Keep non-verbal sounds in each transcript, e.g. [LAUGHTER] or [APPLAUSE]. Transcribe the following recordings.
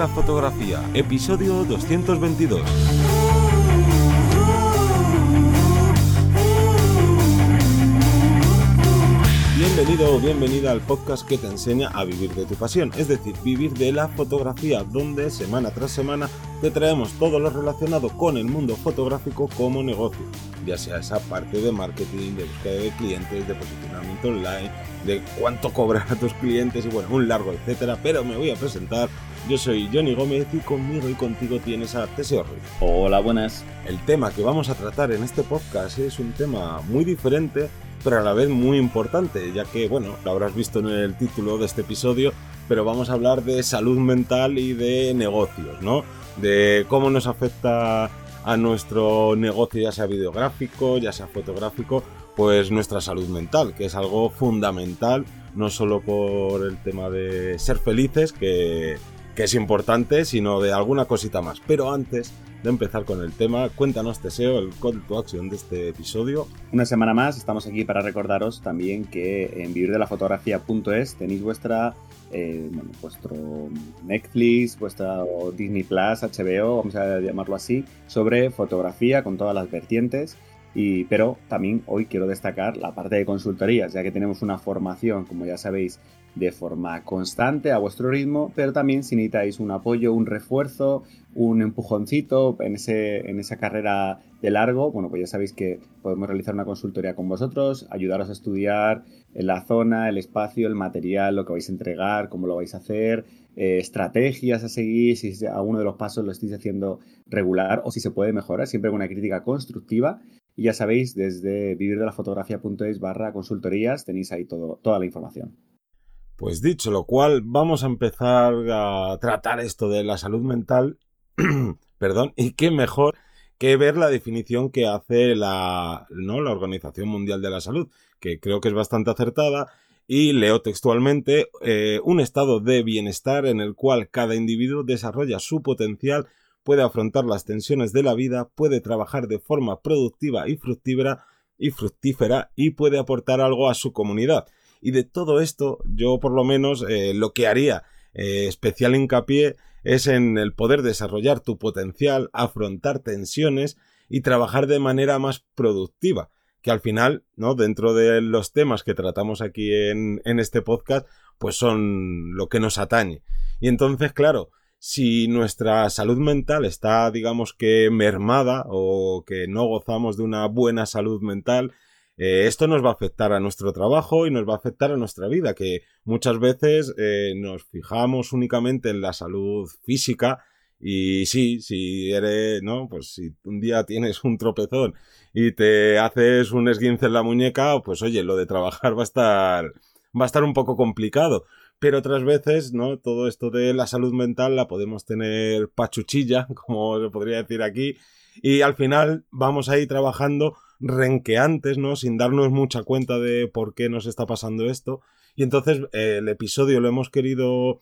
la fotografía, episodio 222. Bienvenido o bienvenida al podcast que te enseña a vivir de tu pasión, es decir, vivir de la fotografía, donde semana tras semana te traemos todo lo relacionado con el mundo fotográfico como negocio, ya sea esa parte de marketing, de búsqueda de clientes, de posicionamiento online, de cuánto cobrar a tus clientes y bueno, un largo etcétera, pero me voy a presentar. Yo soy Johnny Gómez y conmigo y contigo tienes a Teseo Ruiz. Hola, buenas. El tema que vamos a tratar en este podcast es un tema muy diferente pero a la vez muy importante, ya que, bueno, lo habrás visto en el título de este episodio, pero vamos a hablar de salud mental y de negocios, ¿no? De cómo nos afecta a nuestro negocio, ya sea videográfico, ya sea fotográfico, pues nuestra salud mental, que es algo fundamental, no solo por el tema de ser felices, que, que es importante, sino de alguna cosita más. Pero antes de empezar con el tema, cuéntanos, Teseo, el call to action de este episodio. Una semana más, estamos aquí para recordaros también que en vivirdelafotografía.es tenéis vuestra, eh, vuestro Netflix, vuestra Disney Plus, HBO, vamos a llamarlo así, sobre fotografía con todas las vertientes. Y, pero también hoy quiero destacar la parte de consultorías, ya que tenemos una formación, como ya sabéis, de forma constante a vuestro ritmo, pero también si necesitáis un apoyo, un refuerzo, un empujoncito en, ese, en esa carrera de largo, bueno, pues ya sabéis que podemos realizar una consultoría con vosotros, ayudaros a estudiar la zona, el espacio, el material, lo que vais a entregar, cómo lo vais a hacer, eh, estrategias a seguir, si alguno de los pasos lo estáis haciendo regular o si se puede mejorar, siempre con una crítica constructiva. Y ya sabéis, desde vivirdelafotografía.es barra consultorías tenéis ahí todo, toda la información. Pues dicho lo cual, vamos a empezar a tratar esto de la salud mental. [CLEARS THROAT] Perdón, y qué mejor que ver la definición que hace la, ¿no? la Organización Mundial de la Salud, que creo que es bastante acertada, y leo textualmente eh, un estado de bienestar en el cual cada individuo desarrolla su potencial, puede afrontar las tensiones de la vida, puede trabajar de forma productiva y fructífera, y fructífera y puede aportar algo a su comunidad. Y de todo esto, yo por lo menos eh, lo que haría eh, especial hincapié es en el poder desarrollar tu potencial, afrontar tensiones y trabajar de manera más productiva. Que al final, ¿no? Dentro de los temas que tratamos aquí en, en este podcast, pues son lo que nos atañe. Y entonces, claro, si nuestra salud mental está, digamos que mermada o que no gozamos de una buena salud mental, eh, esto nos va a afectar a nuestro trabajo y nos va a afectar a nuestra vida, que muchas veces eh, nos fijamos únicamente en la salud física y sí, si eres, ¿no? Pues si un día tienes un tropezón y te haces un esguince en la muñeca, pues oye, lo de trabajar va a estar, va a estar un poco complicado. Pero otras veces, ¿no? Todo esto de la salud mental la podemos tener pachuchilla, [LAUGHS] como se podría decir aquí, y al final vamos a ir trabajando renqueantes, ¿no? Sin darnos mucha cuenta de por qué nos está pasando esto. Y entonces eh, el episodio lo hemos querido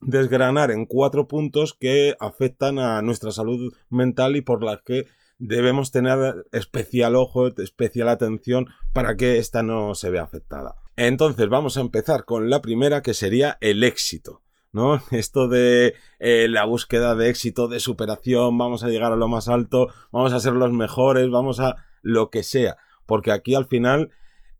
desgranar en cuatro puntos que afectan a nuestra salud mental y por las que debemos tener especial ojo, especial atención para que esta no se vea afectada. Entonces vamos a empezar con la primera que sería el éxito. ¿no? [LAUGHS] Esto de eh, la búsqueda de éxito, de superación, vamos a llegar a lo más alto, vamos a ser los mejores, vamos a lo que sea. Porque aquí al final,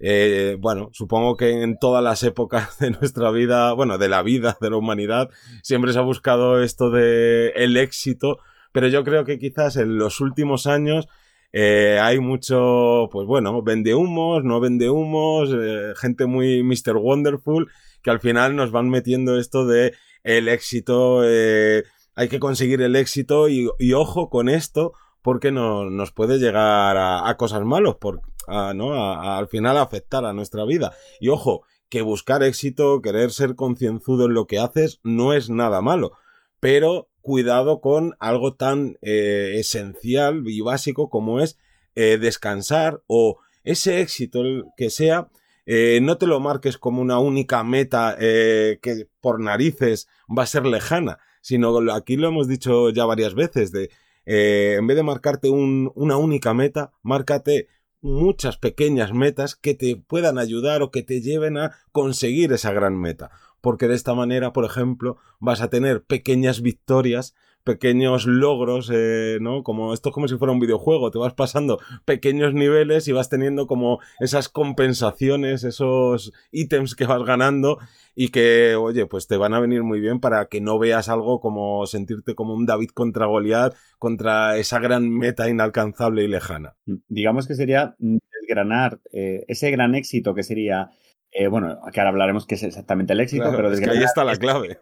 eh, bueno, supongo que en todas las épocas [LAUGHS] de nuestra vida, bueno, de la vida, de la humanidad, siempre se ha buscado esto de el éxito, pero yo creo que quizás en los últimos años eh, hay mucho, pues bueno, vende humos, no vende humos, eh, gente muy Mr. Wonderful, que al final nos van metiendo esto de el éxito, hay que conseguir el éxito y, y ojo con esto, porque no, nos puede llegar a, cosas malas, por, a, ¿no? al final afectar a nuestra vida. Y ojo, que buscar éxito, querer ser concienzudo en lo que haces, no es nada malo. Pero cuidado con algo tan eh, esencial y básico como es eh, descansar o ese éxito que sea, eh, no te lo marques como una única meta que por narices va a ser lejana, sino aquí lo hemos dicho ya varias veces, de en vez de marcarte una única meta, márcate muchas pequeñas metas que te puedan ayudar o que te lleven a conseguir esa gran meta. Porque de esta manera, por ejemplo, vas a tener pequeñas victorias pequeños logros, eh, ¿no? Como esto es como si fuera un videojuego, te vas pasando pequeños niveles y vas teniendo como esas compensaciones, esos ítems que vas ganando y que, oye, pues te van a venir muy bien para que no veas algo como sentirte como un David contra Goliath, contra esa gran meta inalcanzable y lejana. Digamos que sería desgranar eh, ese gran éxito que sería eh, bueno, que ahora hablaremos qué es exactamente el éxito, pero es que ahí está la clave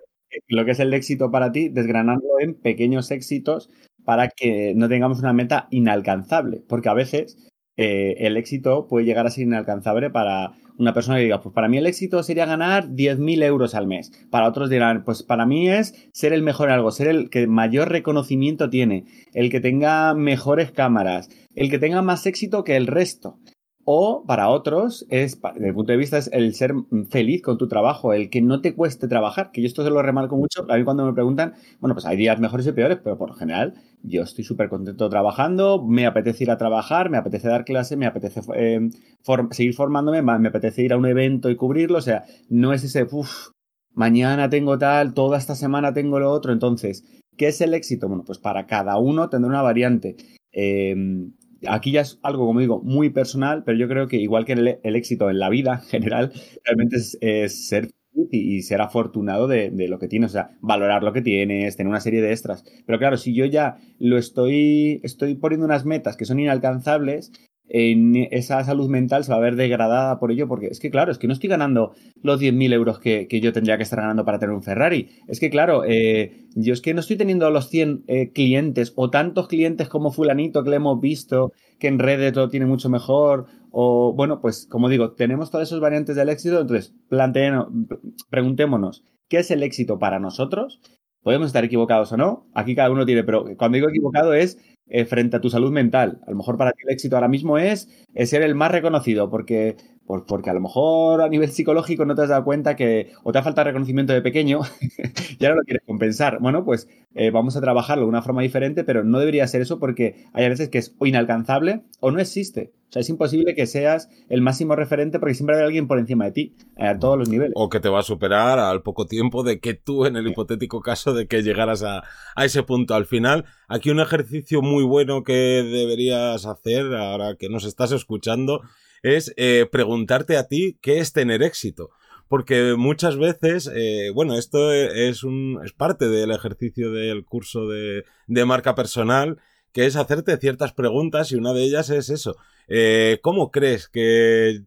lo que es el éxito para ti, desgranarlo en pequeños éxitos para que no tengamos una meta inalcanzable, porque a veces eh, el éxito puede llegar a ser inalcanzable para una persona que diga, pues para mí el éxito sería ganar 10.000 euros al mes. Para otros dirán, pues para mí es ser el mejor en algo, ser el que mayor reconocimiento tiene, el que tenga mejores cámaras, el que tenga más éxito que el resto. O para otros, es, desde el punto de vista, es el ser feliz con tu trabajo, el que no te cueste trabajar, que yo esto se lo remarco mucho. A mí cuando me preguntan, bueno, pues hay días mejores y peores, pero por lo general yo estoy súper contento trabajando, me apetece ir a trabajar, me apetece dar clase, me apetece eh, seguir formándome, me apetece ir a un evento y cubrirlo, o sea, no es ese, uff, mañana tengo tal, toda esta semana tengo lo otro, entonces, ¿qué es el éxito? Bueno, pues para cada uno tendrá una variante. Eh, aquí ya es algo, como digo, muy personal, pero yo creo que igual que el, éxito en la vida en general, realmente es, ser y, y, ser afortunado de, de, lo que tienes, o sea, valorar lo que tienes, tener una serie de extras. Pero claro, si yo ya lo estoy, estoy poniendo unas metas que son inalcanzables, en esa salud mental se va a ver degradada por ello, porque es que, claro, es que no estoy ganando los 10.000 euros que, yo tendría que estar ganando para tener un Ferrari. Es que, claro, eh, yo es que no estoy teniendo los 100 eh, clientes o tantos clientes como fulanito que le hemos visto, que en redes todo tiene mucho mejor, o bueno, pues como digo, tenemos todas esas variantes del éxito, entonces preguntémonos, ¿qué es el éxito para nosotros? Podemos estar equivocados o no, aquí cada uno tiene, pero cuando digo equivocado es eh, frente a tu salud mental. A lo mejor para ti el éxito ahora mismo es, ser el más reconocido, porque, porque a lo mejor a nivel psicológico no te has dado cuenta que o te ha faltado reconocimiento de pequeño [LAUGHS] y ahora lo quieres compensar. Bueno, pues eh, vamos a trabajarlo de una forma diferente, pero no debería ser eso porque hay veces que es o inalcanzable o no existe. O sea, es imposible que seas el máximo referente porque siempre hay alguien por encima de ti, a todos los niveles. O que te va a superar al poco tiempo de que tú, en el hipotético caso de que llegaras a, a ese punto. Al final, aquí un ejercicio muy bueno que deberías hacer, ahora que nos estás escuchando, es eh, preguntarte a ti qué es tener éxito. Porque muchas veces, eh, bueno, esto es, un, es parte del ejercicio del curso de, de marca personal, que es hacerte ciertas preguntas y una de ellas es eso. Eh, ¿Cómo crees que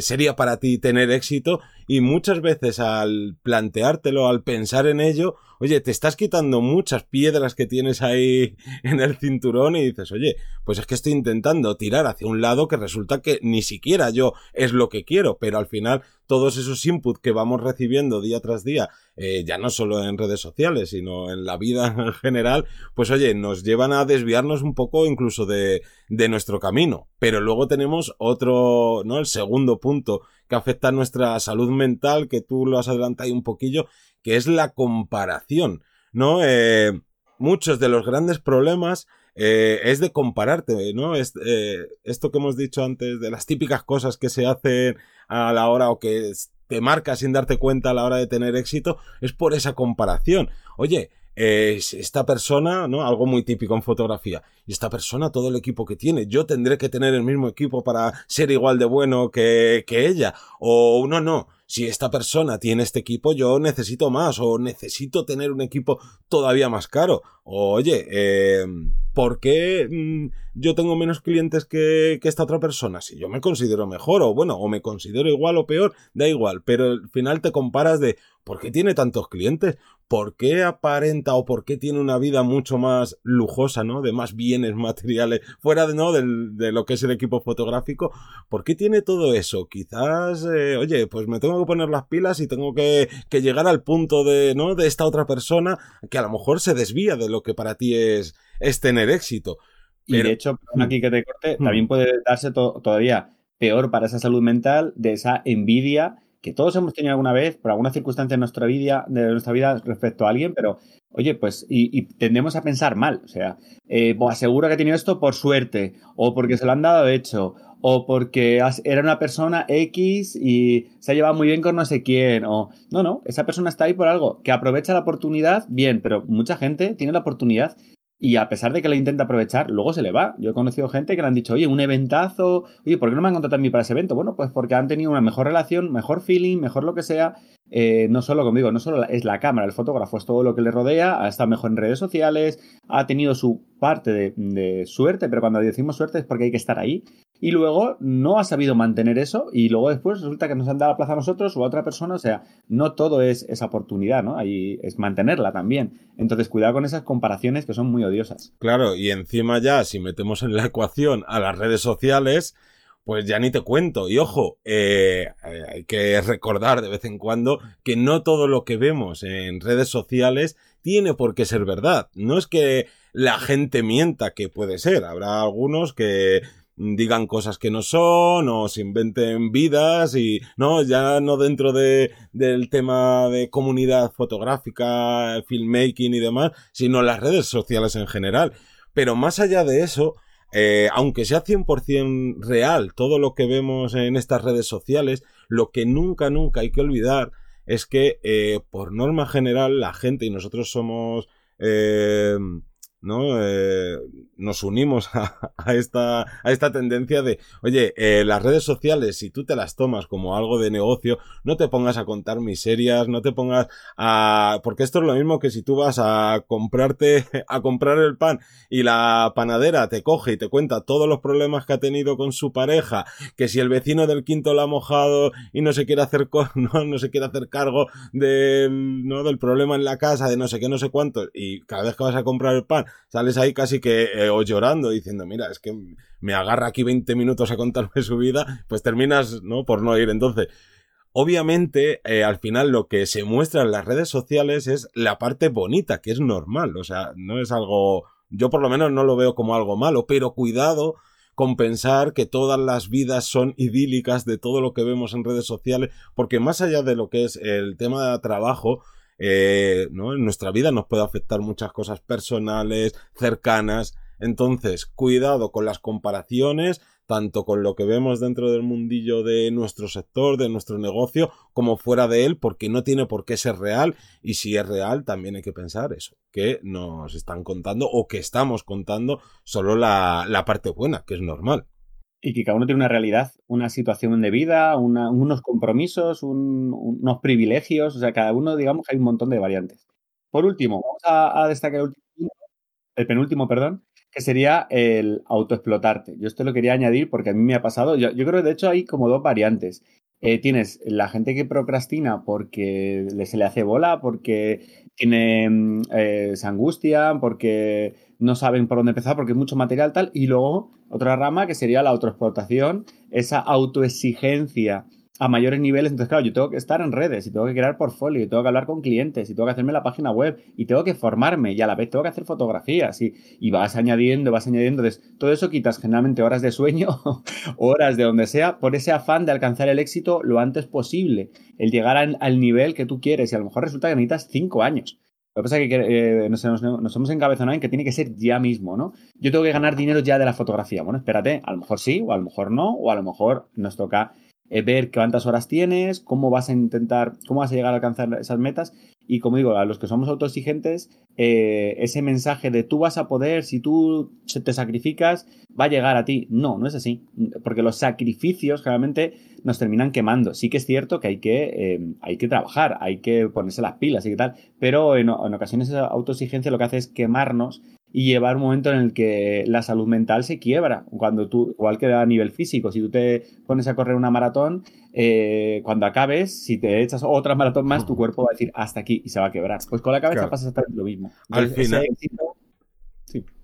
sería para ti tener éxito? Y muchas veces al planteártelo, al pensar en ello, oye, te estás quitando muchas piedras que tienes ahí [LAUGHS] en el cinturón y dices, oye, pues es que estoy intentando tirar hacia un lado que resulta que ni siquiera yo es lo que quiero, pero al final todos esos inputs que vamos recibiendo día tras día, eh, ya no solo en redes sociales, sino en la vida [LAUGHS] en general, pues oye, nos llevan a desviarnos un poco incluso de, de nuestro camino. Pero luego tenemos otro, ¿no? El segundo punto que afecta a nuestra salud mental, que tú lo has adelantado un poquillo, que es la comparación, ¿no? Eh, muchos de los grandes problemas eh, es de compararte, ¿no? Es, eh, esto que hemos dicho antes de las típicas cosas que se hacen a la hora o que te marca sin darte cuenta a la hora de tener éxito, es por esa comparación. Oye, esta persona, ¿no? Algo muy típico en fotografía. Y esta persona, todo el equipo que tiene, yo tendré que tener el mismo equipo para ser igual de bueno que, que ella. O no, no si esta persona tiene este equipo, yo necesito más o necesito tener un equipo todavía más caro. O, oye, eh, ¿por qué mm, yo tengo menos clientes que, que, esta otra persona? Si yo me considero mejor o bueno, o me considero igual o peor, da igual, pero al final te comparas de ¿por qué tiene tantos clientes? ¿Por qué aparenta o por qué tiene una vida mucho más lujosa, ¿no? De más bienes [LAUGHS] materiales, fuera de, ¿no? de lo que es el equipo fotográfico. ¿Por qué tiene todo eso? Quizás, eh, oye, pues me tengo que poner las pilas y tengo que, que, llegar al punto de, ¿no? De esta otra persona que a lo mejor se desvía de lo que para ti es, es tener éxito. Y de hecho, aquí que te corte, también puede darse todavía peor para esa salud mental de esa envidia que todos hemos tenido alguna vez, por alguna circunstancia en nuestra vida, de nuestra vida respecto a alguien, pero oye, pues, y, tendemos a pensar mal, o sea, eh, pues, aseguro que ha tenido esto por suerte, o porque se lo han dado hecho, o porque era una persona X y se ha llevado muy bien con no sé quién, o no, no, esa persona está ahí por algo, que aprovecha la oportunidad, bien, pero mucha gente tiene la oportunidad y a pesar de que la intenta aprovechar, luego se le va. Yo he conocido gente que le han dicho, oye, un eventazo, oye, ¿por qué no me han contratado a mí para ese evento? Bueno, pues porque han tenido una mejor relación, mejor feeling, mejor lo que sea. Eh, no solo conmigo, no solo es la cámara, el fotógrafo, es todo lo que le rodea, ha estado mejor en redes sociales, ha tenido su parte de, suerte, pero cuando decimos suerte es porque hay que estar ahí y luego no ha sabido mantener eso y luego después resulta que nos han dado la plaza a nosotros o a otra persona, o sea, no todo es esa oportunidad, ¿no? Ahí es mantenerla también. Entonces, cuidado con esas comparaciones que son muy odiosas. Claro, y encima ya, si metemos en la ecuación a las redes sociales, pues ya ni te cuento. Y ojo, eh, hay que recordar de vez en cuando que no todo lo que vemos en redes sociales tiene por qué ser verdad. No es que la gente mienta, que puede ser. Habrá algunos que digan cosas que no son o se inventen vidas y no, ya no dentro de, del tema de comunidad fotográfica, filmmaking y demás, sino las redes sociales en general. Pero más allá de eso, eh, aunque sea 100% real todo lo que vemos en estas redes sociales, lo que nunca, nunca hay que olvidar es que eh, por norma general la gente y nosotros somos... Eh, ¿no? Eh, nos unimos [LAUGHS] a, esta, a esta tendencia de, oye, eh, las redes sociales, si tú te las tomas como algo de negocio, no te pongas a contar miserias, no te pongas a... porque esto es lo mismo que si tú vas a comprarte, [LAUGHS] a comprar el pan y la panadera te coge y te cuenta todos los problemas que ha tenido con su pareja, que si el vecino del quinto la ha mojado y no se quiere hacer, [LAUGHS] no, no se quiere hacer cargo del, ¿no? del problema en la casa, de no sé qué, no sé cuánto, y cada vez que vas a comprar el pan, sales ahí casi que eh, llorando diciendo, mira, es que me agarra aquí 20 minutos a contarme su vida, pues terminas, ¿no? Por no ir. Entonces, obviamente, eh, al final lo que se muestra en las redes sociales es la parte bonita, que es normal, o sea, no es algo, yo por lo menos no lo veo como algo malo, pero cuidado con pensar que todas las vidas son idílicas de todo lo que vemos en redes sociales, porque más allá de lo que es el tema de trabajo, eh, ¿no? En nuestra vida nos puede afectar muchas cosas personales, cercanas. Entonces, cuidado con las comparaciones, tanto con lo que vemos dentro del mundillo de nuestro sector, de nuestro negocio, como fuera de él, porque no tiene por qué ser real. Y si es real, también hay que pensar eso, que nos están contando o que estamos contando solo la, la parte buena, que es normal. Y que cada uno tiene una realidad, una situación de vida, unos compromisos, unos privilegios, o sea, cada uno, digamos, hay un montón de variantes. Por último, vamos a, destacar el, el, penúltimo, perdón, que sería el autoexplotarte. Yo esto lo quería añadir porque a mí me ha pasado, yo, creo que de hecho hay como dos variantes. Eh, tienes la gente que procrastina porque se le hace bola, porque tiene, mm, eh, se angustian, porque no saben por dónde empezar porque es mucho material tal. Y luego otra rama que sería la autoexplotación, esa autoexigencia a mayores niveles. Entonces, claro, yo tengo que estar en redes y tengo que crear portfolio y tengo que hablar con clientes y tengo que hacerme la página web y tengo que formarme y a la vez tengo que hacer fotografías y, y vas añadiendo, vas añadiendo. Entonces, todo eso quitas generalmente horas de sueño, [LAUGHS] horas de donde sea, por ese afán de alcanzar el éxito lo antes posible, el llegar al nivel que tú quieres y a lo mejor resulta que necesitas cinco años. Lo que pasa es que eh, nos, hemos encabezonado en que tiene que ser ya mismo, ¿no? Yo tengo que ganar dinero ya de la fotografía. Bueno, espérate, a lo mejor sí, o a lo mejor no, o a lo mejor nos toca eh, ver cuántas horas tienes, cómo vas a intentar, cómo vas a llegar a alcanzar esas metas. Y como digo, a los que somos autoexigentes, eh, ese mensaje de tú vas a poder, si tú te sacrificas, va a llegar a ti. No, no es así. Porque los sacrificios generalmente nos terminan quemando. Sí que es cierto que hay que, eh, hay que trabajar, hay que ponerse las pilas y tal. Pero en, en ocasiones esa autoexigencia lo que hace es quemarnos y llevar un momento en el que la salud mental se quiebra. Cuando tú, igual que a nivel físico, si tú te pones a correr una maratón, eh, cuando acabes, si te echas otra maratón más, tu cuerpo va a decir hasta aquí y se va a quebrar. Pues con la cabeza pasa exactamente lo mismo. al final.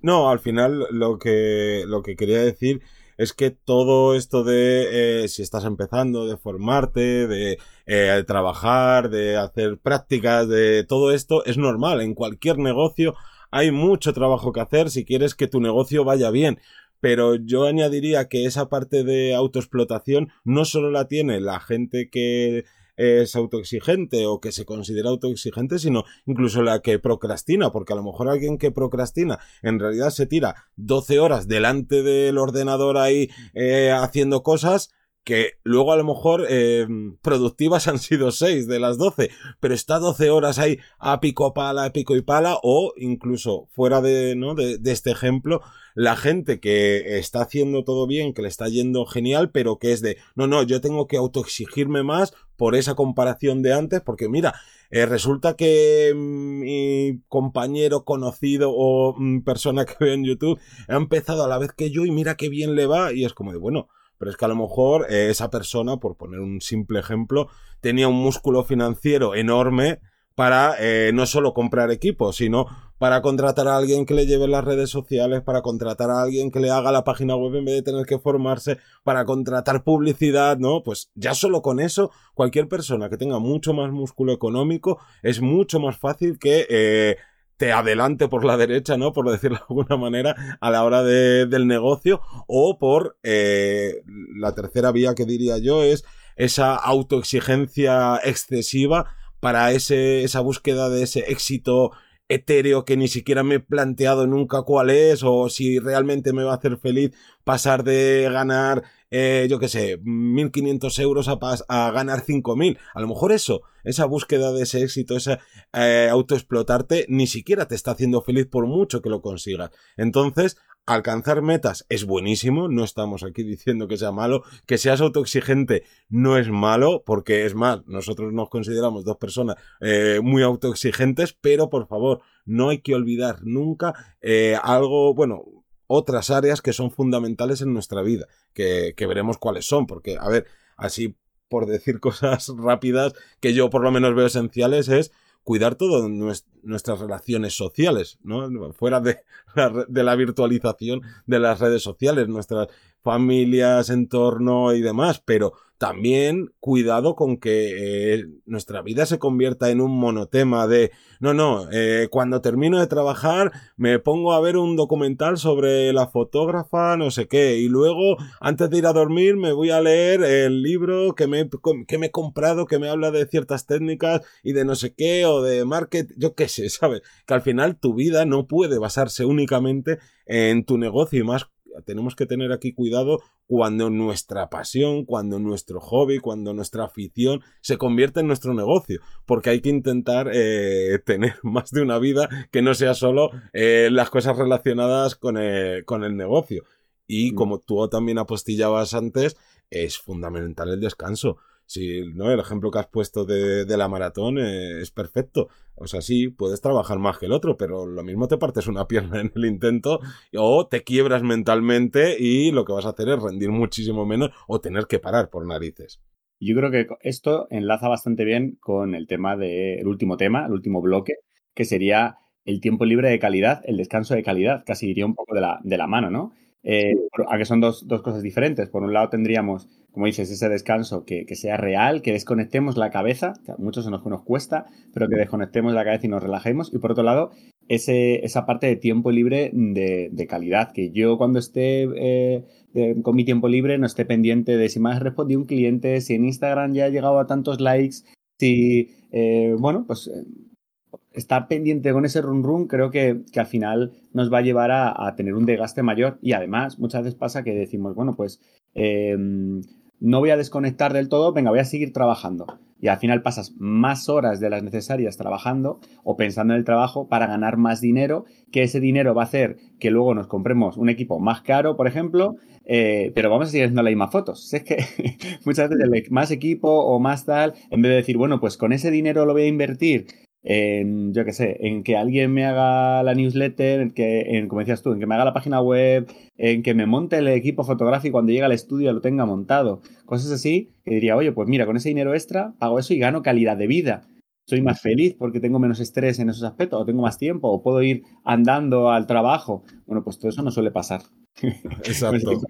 No, al final lo que, lo que quería decir es que todo esto de eh, si estás empezando, de formarte, de eh, trabajar, de hacer prácticas, de todo esto es normal. En cualquier negocio hay mucho trabajo que hacer si quieres que tu negocio vaya bien. Pero yo añadiría que esa parte de autoexplotación no solo la tiene la gente que es autoexigente o que se considera autoexigente, sino incluso la que procrastina, porque a lo mejor alguien que procrastina en realidad se tira 12 horas delante del ordenador ahí eh, haciendo cosas que luego a lo mejor eh, productivas han sido 6 de las 12, pero está 12 horas ahí a pico pala, a pico y pala, o incluso fuera de, ¿no? de, este ejemplo, la gente que está haciendo todo bien, que le está yendo genial, pero que es de, no, no, yo tengo que autoexigirme más por esa comparación de antes, porque mira, eh, resulta que mm, mi compañero conocido o mm, persona que veo en YouTube ha empezado a la vez que yo y mira qué bien le va, y es como de, bueno, pero es que a lo mejor eh, esa persona, por poner un simple ejemplo, tenía un músculo financiero enorme para eh, no solo comprar equipos, sino para contratar a alguien que le lleve las redes sociales, para contratar a alguien que le haga la página web en vez de tener que formarse, para contratar publicidad, ¿no? Pues ya solo con eso, cualquier persona que tenga mucho más músculo económico es mucho más fácil que eh, te adelante por la derecha, ¿no? Por decirlo de alguna manera, a la hora de, del negocio, o por eh, la tercera vía que diría yo es esa autoexigencia excesiva para ese, esa búsqueda de ese éxito etéreo que ni siquiera me he planteado nunca cuál es o si realmente me va a hacer feliz pasar de ganar eh, yo qué sé, 1.500 euros a, a ganar 5.000. A lo mejor eso, esa búsqueda de ese éxito, ese eh, autoexplotarte, ni siquiera te está haciendo feliz por mucho que lo consigas. Entonces, alcanzar metas es buenísimo, no estamos aquí [LAUGHS] diciendo que sea malo, que seas autoexigente no es malo, porque es más, nosotros nos consideramos dos personas eh, muy autoexigentes, pero por favor, no hay que olvidar nunca algo, bueno, otras áreas que son fundamentales en nuestra vida, que, que veremos cuáles son, porque, a ver, así por decir [LAUGHS] cosas rápidas que yo por lo menos veo esenciales es cuidar todo nuestras relaciones sociales, ¿no? Fuera de [LAUGHS] la, de la virtualización de las redes sociales, nuestras familias, entorno y demás, pero también cuidado con que eh, nuestra vida se convierta en un monotema de no, no, eh, cuando termino de trabajar me pongo a ver un documental sobre la fotógrafa, no sé qué, y luego antes de ir a dormir me voy a leer el libro que me, que me he comprado que me habla de ciertas técnicas y de no sé qué o de marketing, yo qué sé, ¿sabes? Que al final tu vida no puede basarse únicamente en tu negocio y más tenemos que tener aquí cuidado cuando nuestra pasión, cuando nuestro hobby, cuando nuestra afición se convierte en nuestro negocio, porque hay que intentar eh, [LAUGHS] tener más de una vida que no sea solo eh, las cosas relacionadas con el, con el negocio. Y mm. como tú también apostillabas antes, es fundamental el descanso. Si, ¿no? El ejemplo que has puesto de, de la maratón eh, es perfecto. O sea, sí, puedes trabajar más que el otro, pero lo mismo te partes una [LAUGHS] pierna en el intento o te quiebras mentalmente y lo que vas a hacer es rendir muchísimo menos o tener que parar por narices. Yo creo que esto enlaza bastante bien con el tema del último tema, el último bloque, que sería el tiempo libre de calidad, el descanso de calidad, casi iría un poco de la, de la mano, ¿no? Eh, a que son dos, dos, cosas diferentes. Por un lado tendríamos, como dices, ese descanso que, que, sea real, que desconectemos la cabeza, que a muchos nos, nos cuesta, pero que desconectemos la cabeza y nos relajemos. Y por otro lado, ese, esa parte de tiempo libre de, de calidad, que yo cuando esté eh, de, con mi tiempo libre no esté pendiente de si me ha respondido un cliente, si en Instagram ya ha llegado a tantos likes, si, eh, bueno, pues estar pendiente con ese run run creo que, que al final nos va a llevar a, tener un desgaste mayor y además muchas veces pasa que decimos, bueno, pues eh, no voy a desconectar del todo, venga, voy a seguir trabajando. Y al final pasas más horas de las necesarias trabajando o pensando en el trabajo para ganar más dinero, que ese dinero va a hacer que luego nos compremos un equipo más caro, por ejemplo, eh, pero vamos a seguir haciendo las mismas fotos. Es que [LAUGHS] muchas veces más equipo o más tal, en vez de decir, bueno, pues con ese dinero lo voy a invertir en, yo qué sé, en que alguien me haga la newsletter, en que, en, como decías tú, en que me haga la página web, en que me monte el equipo fotográfico cuando llegue al estudio lo tenga montado, cosas así, que diría, oye, pues mira, con ese dinero extra pago eso y gano calidad de vida. Soy más feliz porque tengo menos estrés en esos aspectos, o tengo más tiempo, o puedo ir andando al trabajo. Bueno, pues todo eso no suele pasar. [LAUGHS] Exacto.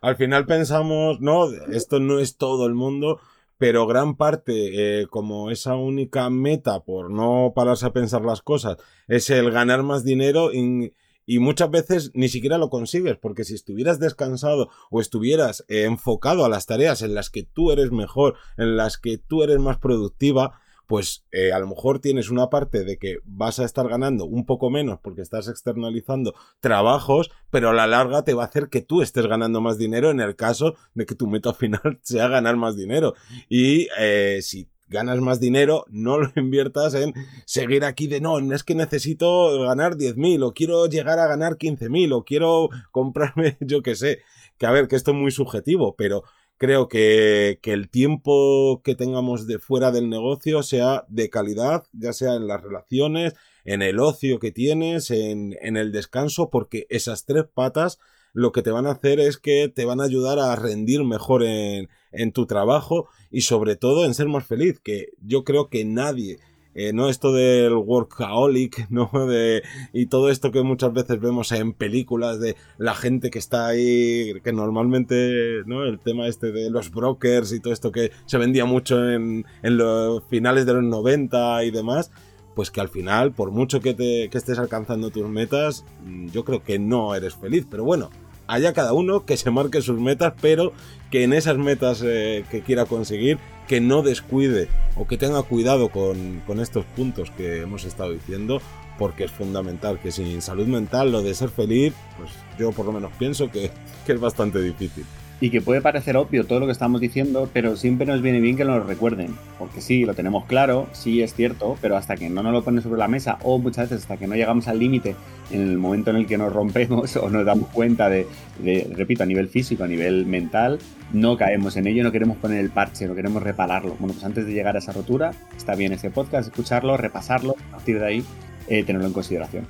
Al final pensamos, no, esto no es todo el mundo, pero gran parte, eh, como esa única meta, por no pararse a pensar las cosas, es el ganar más dinero, in, y muchas veces ni siquiera lo consigues, porque si estuvieras descansado o estuvieras enfocado a las tareas en las que tú eres mejor, en las que tú eres más productiva, pues eh, a lo mejor tienes una parte de que vas a estar ganando un poco menos porque estás externalizando trabajos, pero a la larga te va a hacer que tú estés ganando más dinero en el caso de que tu meta [LAUGHS] final sea ganar más dinero. Y eh, si ganas más dinero, no lo inviertas en seguir aquí de no, es que necesito ganar 10.000 o quiero llegar a ganar 15.000 o quiero comprarme, [LAUGHS] yo qué sé, que a ver, que esto es muy subjetivo, pero creo que, que, el tiempo que tengamos de fuera del negocio sea de calidad, ya sea en las relaciones, en el ocio que tienes, en, en el descanso, porque esas tres patas lo que te van a hacer es que te van a ayudar a rendir mejor en, en tu trabajo y sobre todo en ser más feliz, que yo creo que nadie eh, no esto del workaholic, [LAUGHS] ¿no? De, y todo esto que muchas veces vemos en películas de la gente que está ahí, que normalmente, ¿no? El tema este de los brokers y todo esto que se vendía mucho en, en los finales de los 90 y demás, pues que al final, por mucho que, te, que estés alcanzando tus metas, mm, yo creo que no eres feliz, pero bueno, haya cada uno que se marque sus metas, pero que en esas metas eh, que quiera conseguir, que no descuide o que tenga cuidado con, con estos puntos que hemos estado diciendo, porque es fundamental que sin salud mental lo de ser feliz, pues yo por lo menos pienso que, que es bastante difícil. Y que puede parecer obvio todo lo que estamos diciendo, pero siempre nos viene bien que nos lo recuerden. Porque sí, lo tenemos claro, sí es cierto, pero hasta que no nos lo ponen sobre la mesa o muchas veces hasta que no llegamos al límite en el momento en el que nos rompemos [LAUGHS] o nos damos cuenta de, repito, a nivel físico, a nivel mental, no caemos en ello, no queremos poner el parche, no queremos repararlo. Bueno, pues antes de llegar a esa rotura, está bien ese podcast, escucharlo, repasarlo, a partir de ahí, eh, tenerlo en consideración.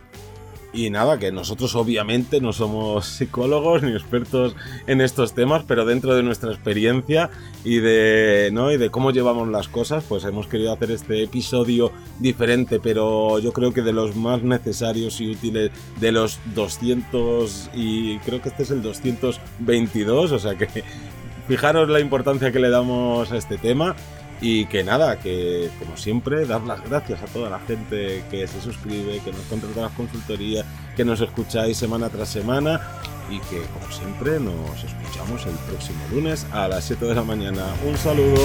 Y nada, que nosotros obviamente no somos psicólogos ni expertos en estos temas, pero dentro de nuestra experiencia y de, ¿no? y de cómo llevamos las cosas, pues hemos querido hacer este episodio diferente, pero yo creo que de los más necesarios y útiles de los 200 y creo que este es el 222, o sea que fijaros la importancia que le damos a este tema y que nada, que como siempre, dar las gracias a toda la gente que se suscribe, que nos contrata las consultorías, que nos escucháis semana tras semana y que como siempre nos escuchamos el próximo lunes a las 7 de la mañana. Un saludo.